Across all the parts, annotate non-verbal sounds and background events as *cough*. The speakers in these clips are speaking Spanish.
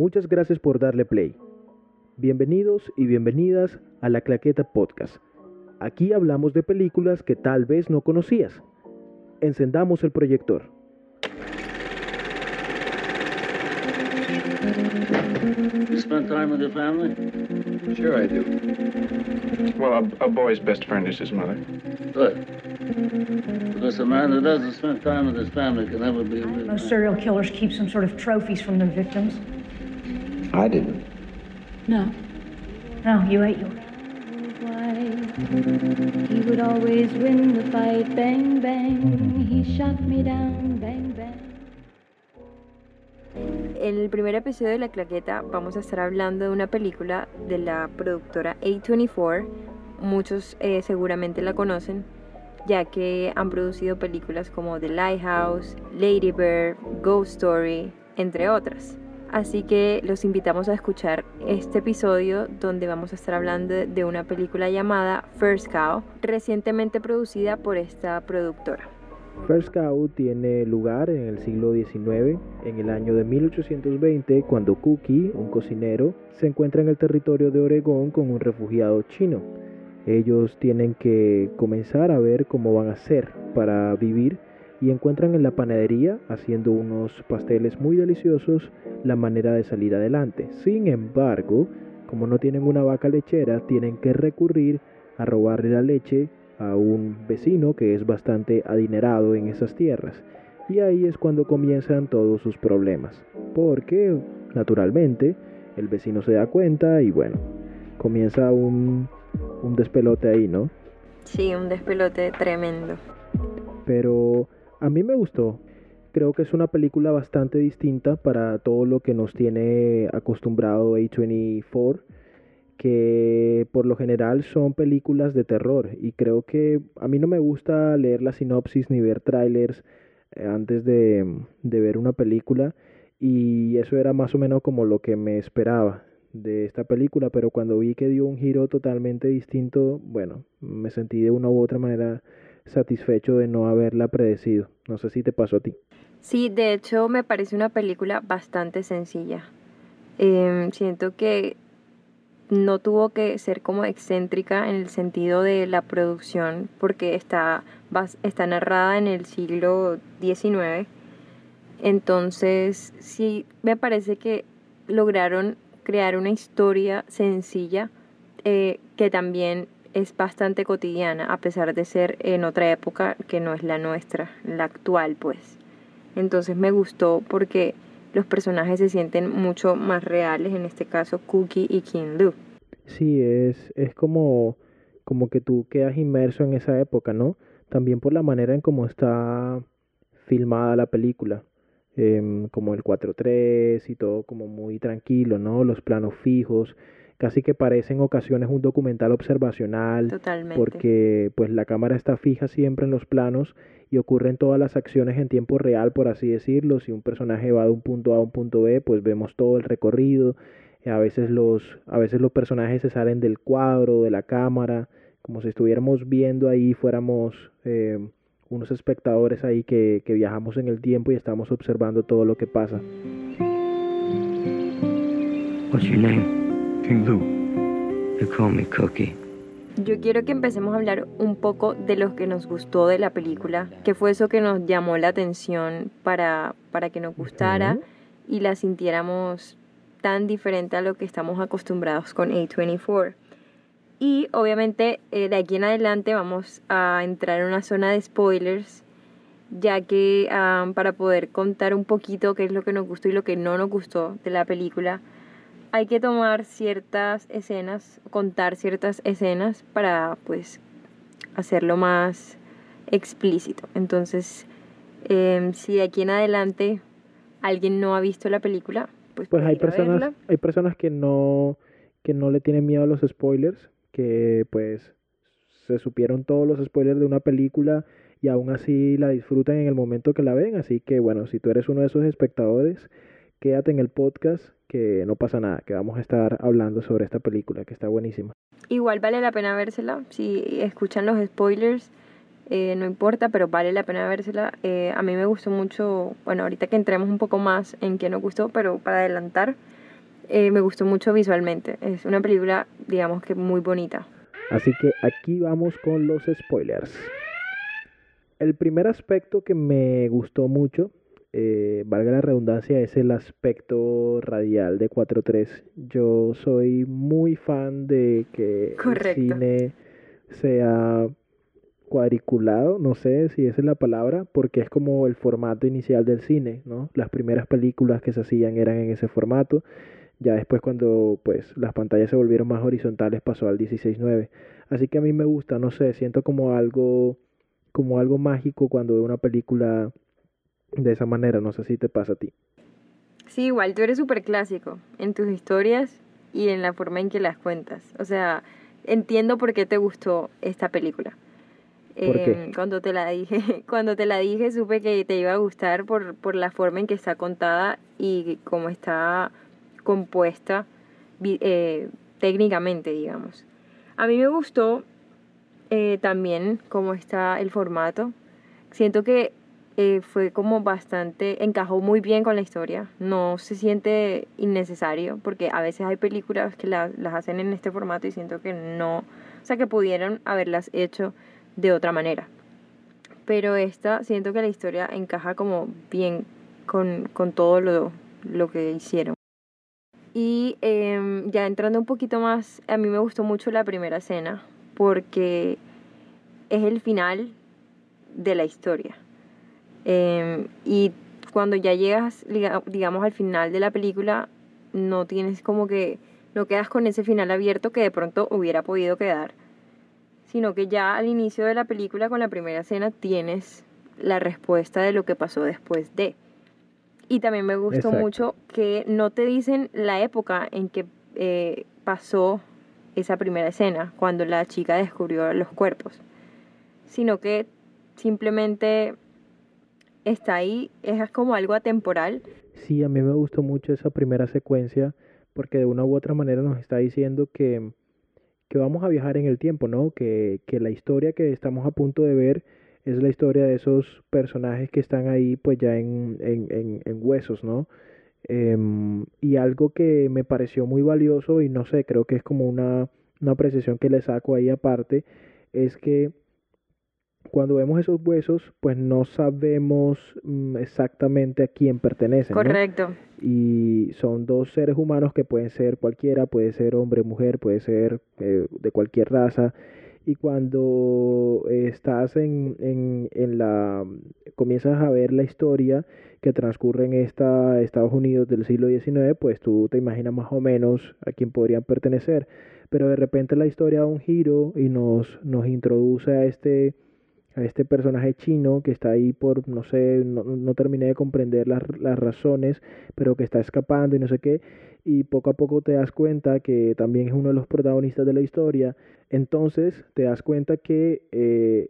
Muchas gracias por darle play. Bienvenidos y bienvenidas a La Claqueta Podcast. Aquí hablamos de películas que tal vez no conocías. Encendamos el proyector. You spend time with your family? Sure I do. Well, a, a boy's best friend is his mother. Good. Because a man who doesn't spend time with his family can never be a real Most man. serial killers keep some sort of trophies from their victims. I didn't. No. No, you ate yours. He would always win the fight, bang, bang. He shot me down, bang, bang. En el primer episodio de La Claqueta vamos a estar hablando de una película de la productora A24. Muchos eh, seguramente la conocen, ya que han producido películas como The Lighthouse, Lady Bird, Ghost Story, entre otras. Así que los invitamos a escuchar este episodio donde vamos a estar hablando de una película llamada First Cow, recientemente producida por esta productora. First Cow tiene lugar en el siglo XIX, en el año de 1820, cuando Cookie, un cocinero, se encuentra en el territorio de Oregón con un refugiado chino. Ellos tienen que comenzar a ver cómo van a hacer para vivir y encuentran en la panadería, haciendo unos pasteles muy deliciosos, la manera de salir adelante. Sin embargo, como no tienen una vaca lechera, tienen que recurrir a robarle la leche a un vecino que es bastante adinerado en esas tierras. Y ahí es cuando comienzan todos sus problemas. Porque, naturalmente, el vecino se da cuenta y bueno, comienza un, un despelote ahí, ¿no? Sí, un despelote tremendo. Pero a mí me gustó. Creo que es una película bastante distinta para todo lo que nos tiene acostumbrado A24 que por lo general son películas de terror. Y creo que a mí no me gusta leer la sinopsis ni ver trailers eh, antes de, de ver una película. Y eso era más o menos como lo que me esperaba de esta película, pero cuando vi que dio un giro totalmente distinto, bueno, me sentí de una u otra manera satisfecho de no haberla predecido. No sé si te pasó a ti. Sí, de hecho me parece una película bastante sencilla. Em, siento que no tuvo que ser como excéntrica en el sentido de la producción porque está, está narrada en el siglo XIX. Entonces, sí, me parece que lograron crear una historia sencilla eh, que también es bastante cotidiana, a pesar de ser en otra época que no es la nuestra, la actual, pues. Entonces me gustó porque los personajes se sienten mucho más reales, en este caso Cookie y King Lu. Sí, es, es como, como que tú quedas inmerso en esa época, ¿no? También por la manera en cómo está filmada la película, em, como el 4-3 y todo como muy tranquilo, ¿no? Los planos fijos, casi que parece en ocasiones un documental observacional, Totalmente. porque pues la cámara está fija siempre en los planos y ocurren todas las acciones en tiempo real, por así decirlo. Si un personaje va de un punto A a un punto B, pues vemos todo el recorrido. A veces los, a veces los personajes se salen del cuadro, de la cámara, como si estuviéramos viendo ahí, fuéramos eh, unos espectadores ahí que, que viajamos en el tiempo y estamos observando todo lo que pasa. What's your name? King Lou. They call me Cookie. Yo quiero que empecemos a hablar un poco de lo que nos gustó de la película, que fue eso que nos llamó la atención para, para que nos gustara y la sintiéramos tan diferente a lo que estamos acostumbrados con A24. Y obviamente eh, de aquí en adelante vamos a entrar en una zona de spoilers, ya que ah, para poder contar un poquito qué es lo que nos gustó y lo que no nos gustó de la película, hay que tomar ciertas escenas, contar ciertas escenas para pues hacerlo más explícito. Entonces, em, si de aquí en adelante alguien no ha visto la película, pues, Pues hay personas, verla. hay personas que no, que no le tienen miedo a los spoilers, que pues se supieron todos los spoilers de una película y aún así la disfrutan en el momento que la ven. Así que bueno, si tú eres uno de esos espectadores, quédate en el podcast que no pasa nada, que vamos a estar hablando sobre esta película que está buenísima. Igual vale la pena vérsela. Si escuchan los spoilers, eh, no importa, pero vale la pena vérsela. Eh, a mí me gustó mucho, bueno, ahorita que entremos un poco más en qué nos gustó, pero para adelantar, eh, me gustó mucho visualmente. Es una película, digamos que muy bonita. Así que aquí vamos con los spoilers. El primer aspecto que me gustó mucho, eh, valga la redundancia, es el aspecto radial de 4.3. Yo soy muy fan de que Correcto. el cine sea cuadriculado, no sé si esa es la palabra, porque es como el formato inicial del cine, ¿no? Las primeras películas que se hacían eran en ese formato. Ya después cuando pues las pantallas se volvieron más horizontales pasó al 16:9. Así que a mí me gusta, no sé, siento como algo como algo mágico cuando veo una película de esa manera, no sé si te pasa a ti. Sí, igual tú eres súper clásico en tus historias y en la forma en que las cuentas. O sea, entiendo por qué te gustó esta película. ¿Por qué? Em, cuando te la dije, *laughs* cuando te la dije supe que te iba a gustar por, por la forma en que está contada y cómo está compuesta eh, técnicamente, digamos. A mí me gustó eh, también cómo está el formato. Siento que eh, fue como bastante, encajó muy bien con la historia. No se siente innecesario porque a veces hay películas que la- las hacen en este formato y siento que no, o sea, que pudieron haberlas hecho de otra manera. Pero esta, siento que la historia encaja como bien con, con todo lo, lo que hicieron. Y em, ya entrando un poquito más, a mí me gustó mucho la primera escena porque es el final de la historia. Em, y cuando ya llegas, digamos, al final de la película, no tienes como que, no quedas con ese final abierto que de pronto hubiera podido quedar, sino que ya al inicio de la película, con la primera escena, tienes la respuesta de lo que pasó después de. Y también me gustó Exacto. mucho que no te dicen la época en que eh, pasó esa primera escena, cuando la chica descubrió los cuerpos, sino que simplemente está ahí, es como algo atemporal. Sí, a mí me gustó mucho esa primera secuencia porque de una u otra manera nos está diciendo que, que vamos a viajar en el tiempo, ¿no? Que, que la historia que estamos a punto de ver es la historia de esos personajes que están ahí pues ya en, en, en, huesos, ¿no? Em, y algo que me pareció muy valioso y no sé, creo que es como una, una apreciación que le saco ahí aparte, es que cuando vemos esos huesos, pues no sabemos mm, exactamente a quién pertenecen. ¿no? Correcto. Y son dos seres humanos que pueden ser cualquiera, puede ser hombre, mujer, puede ser eh, de cualquier raza. Y cuando estás en, en, en la, comienzas a ver la historia que transcurre en esta Estados Unidos del siglo XIX, pues tú te imaginas más o menos a quién podrían pertenecer. Pero de repente la historia da un giro y nos, nos introduce a este, a este personaje chino que está ahí por, no sé, no, no terminé de comprender las, las razones, pero que está escapando y no sé qué, y poco a poco te das cuenta que también es uno de los protagonistas de la historia, entonces te das cuenta que eh,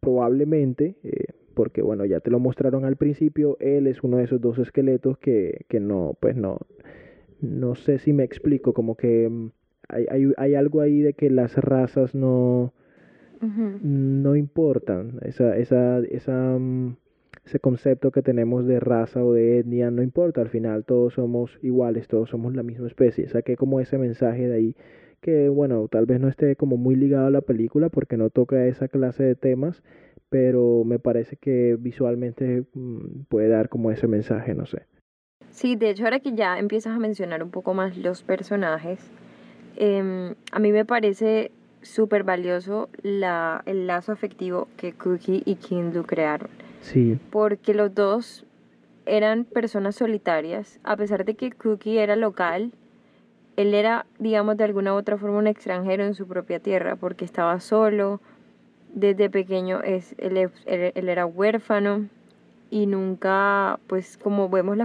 probablemente, eh, porque bueno, ya te lo mostraron al principio, él es uno de esos dos esqueletos que, que no, pues no, no sé si me explico, como que mm, hay, hay, hay algo ahí de que las razas no No importan. Esa, esa, esa, mm, ese concepto que tenemos de raza o de etnia no importa. Al final todos somos iguales, todos somos la misma especie. Saqué como ese mensaje de ahí que, bueno, tal vez no esté como muy ligado a la película porque no toca esa clase de temas, pero me parece que visualmente mm, puede dar como ese mensaje, no sé. Sí, de hecho ahora que ya empiezas a mencionar un poco más los personajes, em, a mí me parece súper valioso la, el lazo afectivo que Cookie y Kindle crearon. Sí, porque los dos eran personas solitarias, a pesar de que Cookie era local, él era, digamos, de alguna u otra forma un extranjero en su propia tierra, porque estaba solo, desde pequeño es, él, él- él era huérfano y nunca, pues como vemos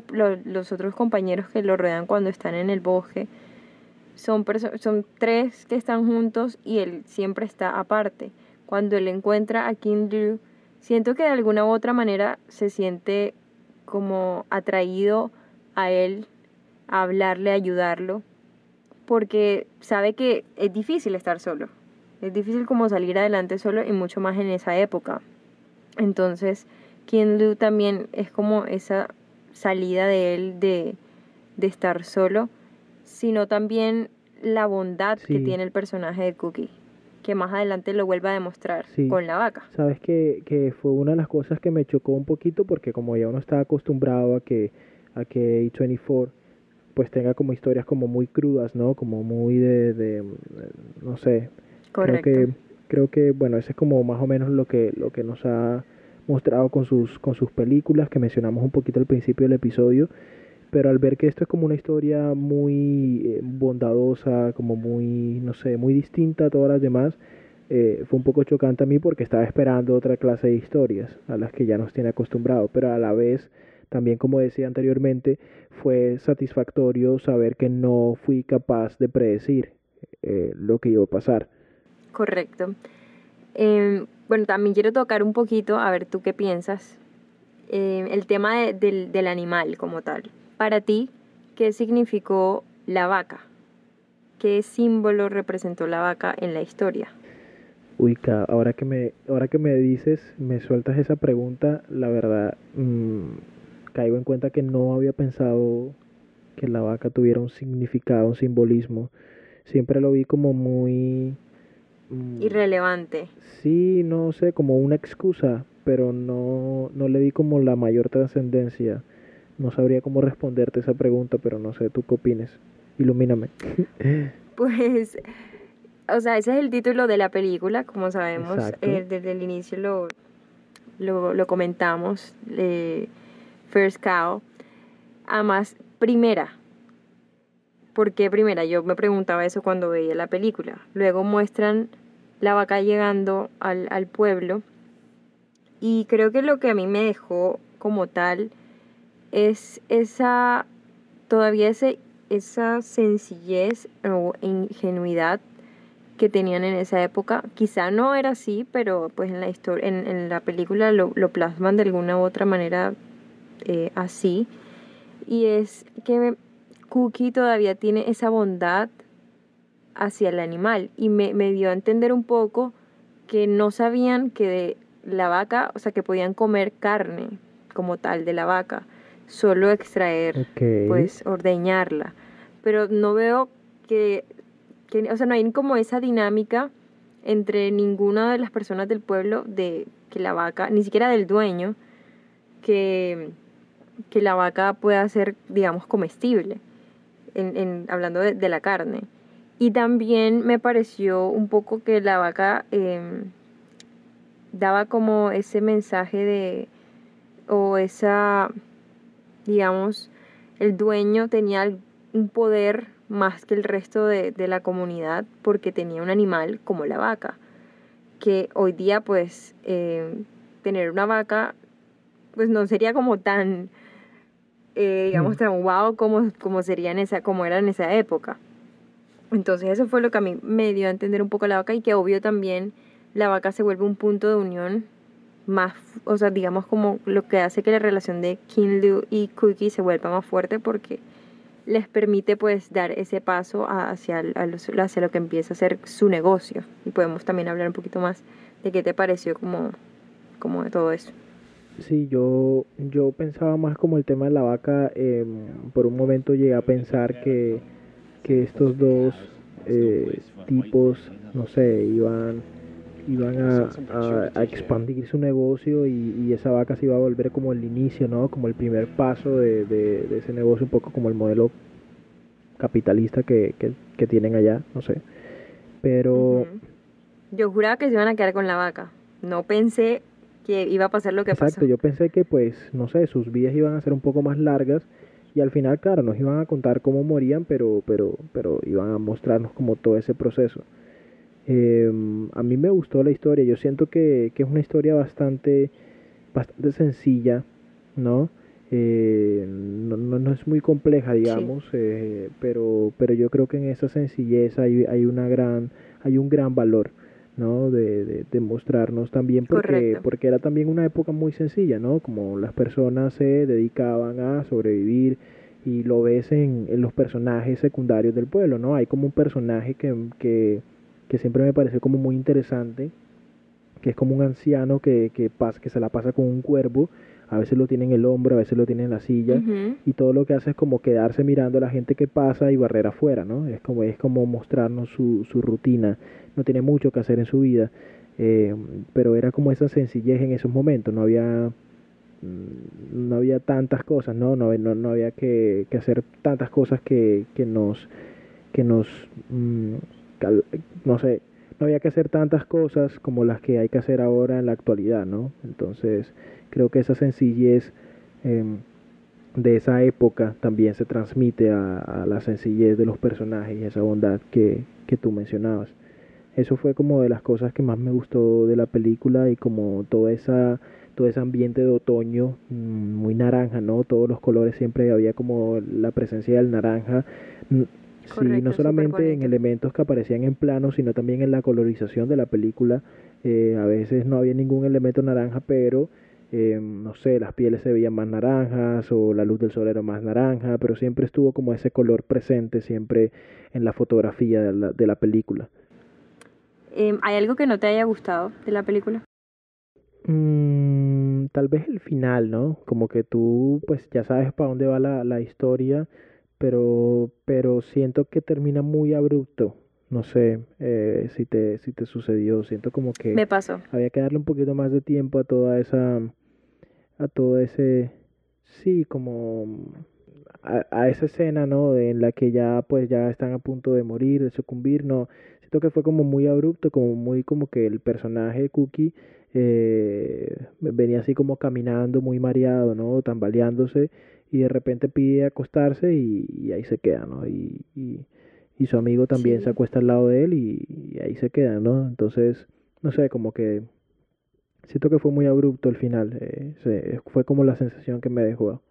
los otros compañeros que lo rodean cuando están en el bosque, son, son tres que están juntos y él siempre está aparte. Cuando él encuentra a Liu, siento que de alguna u otra manera se siente como atraído a él, a hablarle, a ayudarlo, porque sabe que es difícil estar solo. Es difícil como salir adelante solo y mucho más en esa época. Entonces, Liu también es como esa salida de él de, de estar solo sino también la bondad que tiene el personaje de Cookie, que más adelante lo vuelve a demostrar Sí. con la vaca. Sabes que, que fue una de las cosas que me chocó un poquito porque como ya uno estaba acostumbrado a que a que A24 pues tenga como historias como muy crudas, ¿no? Como muy de, de no sé, Correcto. creo que creo que bueno, ese es como más o menos lo que lo que nos ha mostrado con sus con sus películas que mencionamos un poquito al principio del episodio, pero al ver que esto es como una historia muy eh, bondadosa, como muy no sé, muy distinta a todas las demás, eh, fue un poco chocante a mí porque estaba esperando otra clase de historias a las que ya nos tiene acostumbrado, pero a la vez también como decía anteriormente fue satisfactorio saber que no fui capaz de predecir eh, lo que iba a pasar. Correcto. Eh, bueno, también quiero tocar un poquito, a ver tú qué piensas, el tema de- del, del animal como tal. Para ti, ¿qué significó la vaca? ¿Qué símbolo representó la vaca en la historia? Uy, ahora que me ahora que me dices, me sueltas esa pregunta, la verdad mm, caigo en cuenta que no había pensado que la vaca tuviera un significado, un simbolismo. Siempre lo vi como muy mm, Irrelevante. Sí, no sé, como una excusa, pero no, no le di como la mayor trascendencia. No sabría cómo responderte esa pregunta, pero no sé, ¿tú qué opines? Ilumíname. *laughs* Pues, o sea, ese es el título de la película, como sabemos, eh, desde el inicio lo, lo, lo comentamos, eh, First Cow. Además, primera. ¿Por qué primera? Yo me preguntaba eso cuando veía la película. Luego muestran la vaca llegando al, al pueblo y creo que lo que a mí me dejó como tal es esa, todavía ese, esa sencillez o ingenuidad que tenían en esa época. Quizá no era así, pero pues en la historia, en, en la película lo, lo plasman de alguna u otra manera eh, así. Y es que Cookie todavía tiene esa bondad hacia el animal y me, me dio a entender un poco que no sabían que de la vaca, o sea, que podían comer carne como tal de la vaca, solo extraer, pues ordeñarla. Pero no veo que, que, o sea, no hay como esa dinámica entre ninguna de las personas del pueblo de que la vaca, ni siquiera del dueño, que, que la vaca pueda ser, digamos, comestible, en, en, hablando de, de la carne. Y también me pareció un poco que la vaca eh, daba como ese mensaje de, o esa, digamos, el dueño tenía un poder más que el resto de, de la comunidad porque tenía un animal como la vaca, que hoy día pues eh, tener una vaca pues no sería como tan, eh, digamos, Mm. tan wow como, como sería en esa, como era en esa época. Entonces eso fue lo que a mí me dio a entender un poco la vaca y que obvio también la vaca se vuelve un punto de unión más, o sea, digamos como lo que hace que la relación de Kinlu y Cookie se vuelva más fuerte porque les permite pues dar ese paso hacia, hacia lo que empieza a ser su negocio. Y podemos también hablar un poquito más de qué te pareció como, como de todo eso. Sí, yo, yo pensaba más como el tema de la vaca. em, por un momento llegué a pensar que, que estos dos eh, tipos, no sé, iban, iban a, a- a expandir su negocio y, y esa vaca se iba a volver como el inicio, ¿no? Como el primer paso de, de- de ese negocio, un poco como el modelo capitalista que, que, que tienen allá, no sé. Pero... Yo juraba que se iban a quedar con la vaca. No pensé que iba a pasar lo que Exacto, pasó. yo pensé que pues, no sé, sus vidas iban a ser un poco más largas y al final, claro, nos iban a contar cómo morían, pero, pero, pero iban a mostrarnos como todo ese proceso. Em, a mí me gustó la historia, yo siento que, que es una historia bastante, bastante sencilla, ¿no? Eh, no, no, no es muy compleja, digamos, eh, pero, pero yo creo que en esa sencillez hay, hay una gran, hay un gran valor. ¿no? De, de, de mostrarnos también porque, Correcto. porque era también una época muy sencilla, ¿no? Como las personas se dedicaban a sobrevivir y lo ves en, en los personajes secundarios del pueblo, ¿no? Hay como un personaje que, que, que siempre me pareció como muy interesante, que es como un anciano que, que, pasa, que se la pasa con un cuervo A veces lo tiene en el hombro, a veces lo tiene en la silla. Y todo lo que hace es como quedarse mirando a la gente que pasa y barrer afuera, ¿no? Es como, es como mostrarnos su, su rutina. No tiene mucho que hacer en su vida. eh, pero era como esa sencillez en esos momentos. No había mm, no había tantas cosas, ¿no? No, no, no había que, que hacer tantas cosas que, que nos, que nos, mm, no sé, no había que hacer tantas cosas como las que hay que hacer ahora en la actualidad, ¿no? Entonces, creo que esa sencillez em, de esa época también se transmite a, la sencillez de los personajes y esa bondad que, que tú mencionabas. Eso fue como de las cosas que más me gustó de la película y como toda esa todo ese ambiente de otoño mm, muy naranja, ¿no? Todos los colores siempre había como la presencia del naranja. Sí, no solamente en elementos que aparecían en plano, sino también en la colorización de la película. Eh, a veces no había ningún elemento naranja, pero eh, no sé, las pieles se veían más naranjas o la luz del sol era más naranja, pero siempre estuvo como ese color presente siempre en la fotografía de la, de la película. Em, ¿Hay algo que no te haya gustado de la película? Mm, tal vez el final, ¿no? Como que tú pues ya sabes para dónde va la, la historia, pero, pero siento que termina muy abrupto. No sé eh, si te, si te sucedió, siento como que Me pasó. había que darle un poquito más de tiempo a toda esa, a todo ese, sí, como a, a esa escena, ¿no? De- en la que ya pues ya están a punto de morir, de sucumbir, no, siento que fue como muy abrupto, como muy como que el personaje de Cookie eh, venía así como caminando muy mareado, ¿no? Tambaleándose y de repente pide acostarse y, y ahí se queda, ¿no? Y, y, y su amigo también Sí. se acuesta al lado de él y, ahí se queda, ¿no? Entonces, no sé, como que siento que fue muy abrupto el final, eh, se- fue como la sensación que me dejó.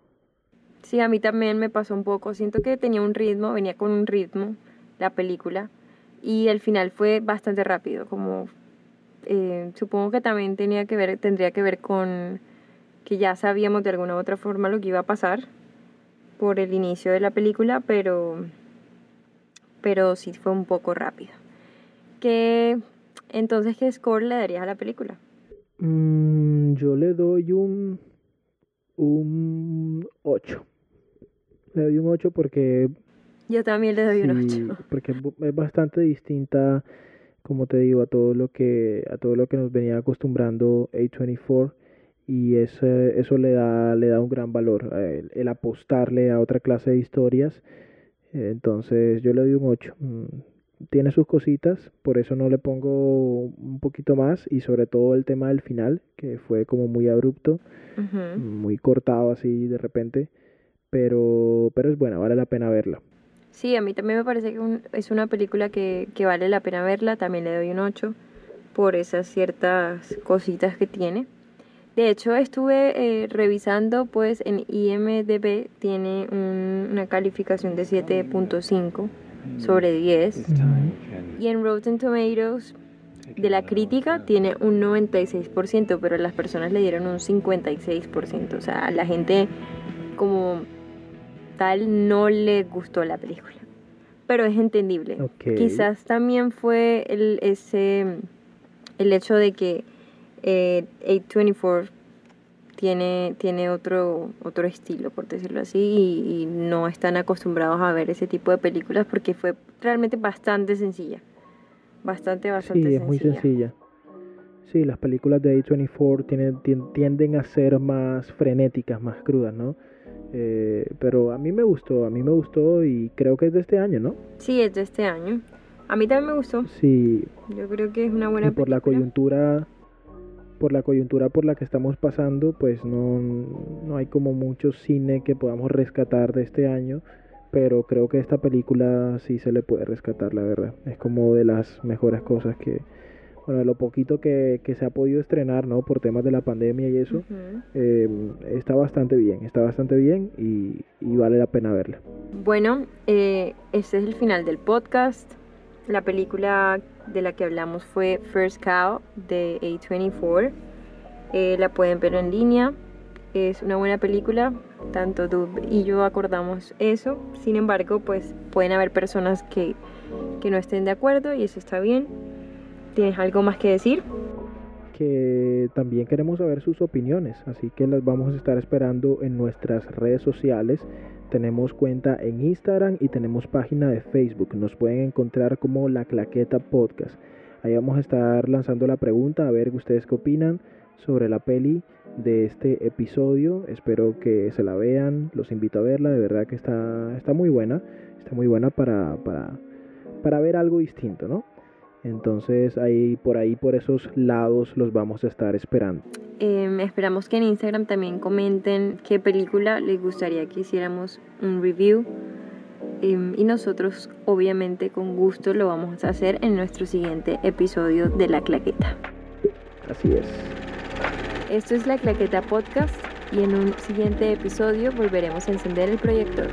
Sí, a mí también me pasó un poco. Siento que tenía un ritmo, venía con un ritmo la película y el final fue bastante rápido. Como eh, supongo que también tenía que ver, tendría que ver con que ya sabíamos de alguna u otra forma lo que iba a pasar por el inicio de la película, pero pero sí fue un poco rápido. ¿Qué entonces qué score le darías a la película? Mm, yo le doy un un 8. Le doy un 8 porque Yo también le doy un Sí, 8. porque es bastante distinta, como te digo, a todo lo que a todo lo que nos venía acostumbrando A24 y ese, eso le da le da un gran valor eh, el, el apostarle a otra clase de historias. Entonces, yo le doy un 8. Mm, Tiene sus cositas, por eso no le pongo un poquito más y sobre todo el tema del final, que fue como muy abrupto muy cortado así de repente, pero, pero es buena, vale la pena verla. Sí, a mí también me parece que un- es una película que, que vale la pena verla, también le doy un 8 por esas ciertas cositas que tiene. De hecho, estuve eh, revisando, pues en IMDB tiene un- una calificación de 7.5 sobre 10 y en Rotten Tomatoes de la crítica tiene un 96%, pero las personas le dieron un 56%, o sea, a la gente como tal no le gustó la película. Pero es entendible. Quizás también fue el, ese, el hecho de que eh, A24 tiene, tiene otro, otro estilo, por decirlo así, y, y no están acostumbrados a ver ese tipo de películas porque fue realmente bastante sencilla. Bastante, bastante Sí, es muy sencilla. Sí, las películas de A24 tienen, tien- tienden a ser más frenéticas, más crudas, ¿no? Eh, pero a mí me gustó, a mí me gustó y creo que es de este año, ¿no? Sí, es de este año. A mí también me gustó. Sí, Yo creo que es una buena y por la película. coyuntura por la coyuntura por la que estamos pasando pues no, no hay como mucho cine que podamos rescatar de este año pero creo que esta película sí se le puede rescatar la verdad. Es como de las mejores cosas que bueno de lo poquito que, que se ha podido estrenar no por temas de la pandemia y eso eh, está bastante bien está bastante bien y, y vale la pena verla. Bueno, eh, este es el final del podcast. La película de la que hablamos fue First Cow de A24. Eh, la pueden ver en línea. Es una buena película. Tanto tú y yo acordamos eso. Sin embargo, pues pueden haber personas que, que no estén de acuerdo y eso está bien. ¿Tienes algo más que decir? que también queremos saber sus opiniones, así que las vamos a estar esperando en nuestras redes sociales. Tenemos cuenta en Instagram y tenemos página de Facebook. Nos pueden encontrar como La Claqueta Podcast. Ahí vamos a estar lanzando la pregunta a ver ustedes qué opinan sobre la peli de este episodio. Espero que se la vean, los invito a verla, de verdad que está, está muy buena, está muy buena para, para, para ver algo distinto, ¿no? Entonces ahí por ahí por esos lados los vamos a estar esperando. Em, esperamos que en Instagram también comenten qué película les gustaría que hiciéramos un review. Em, y nosotros obviamente con gusto lo vamos a hacer en nuestro siguiente episodio de La Claqueta. Así es. Esto es La Claqueta Podcast y en un siguiente episodio volveremos a encender el proyector.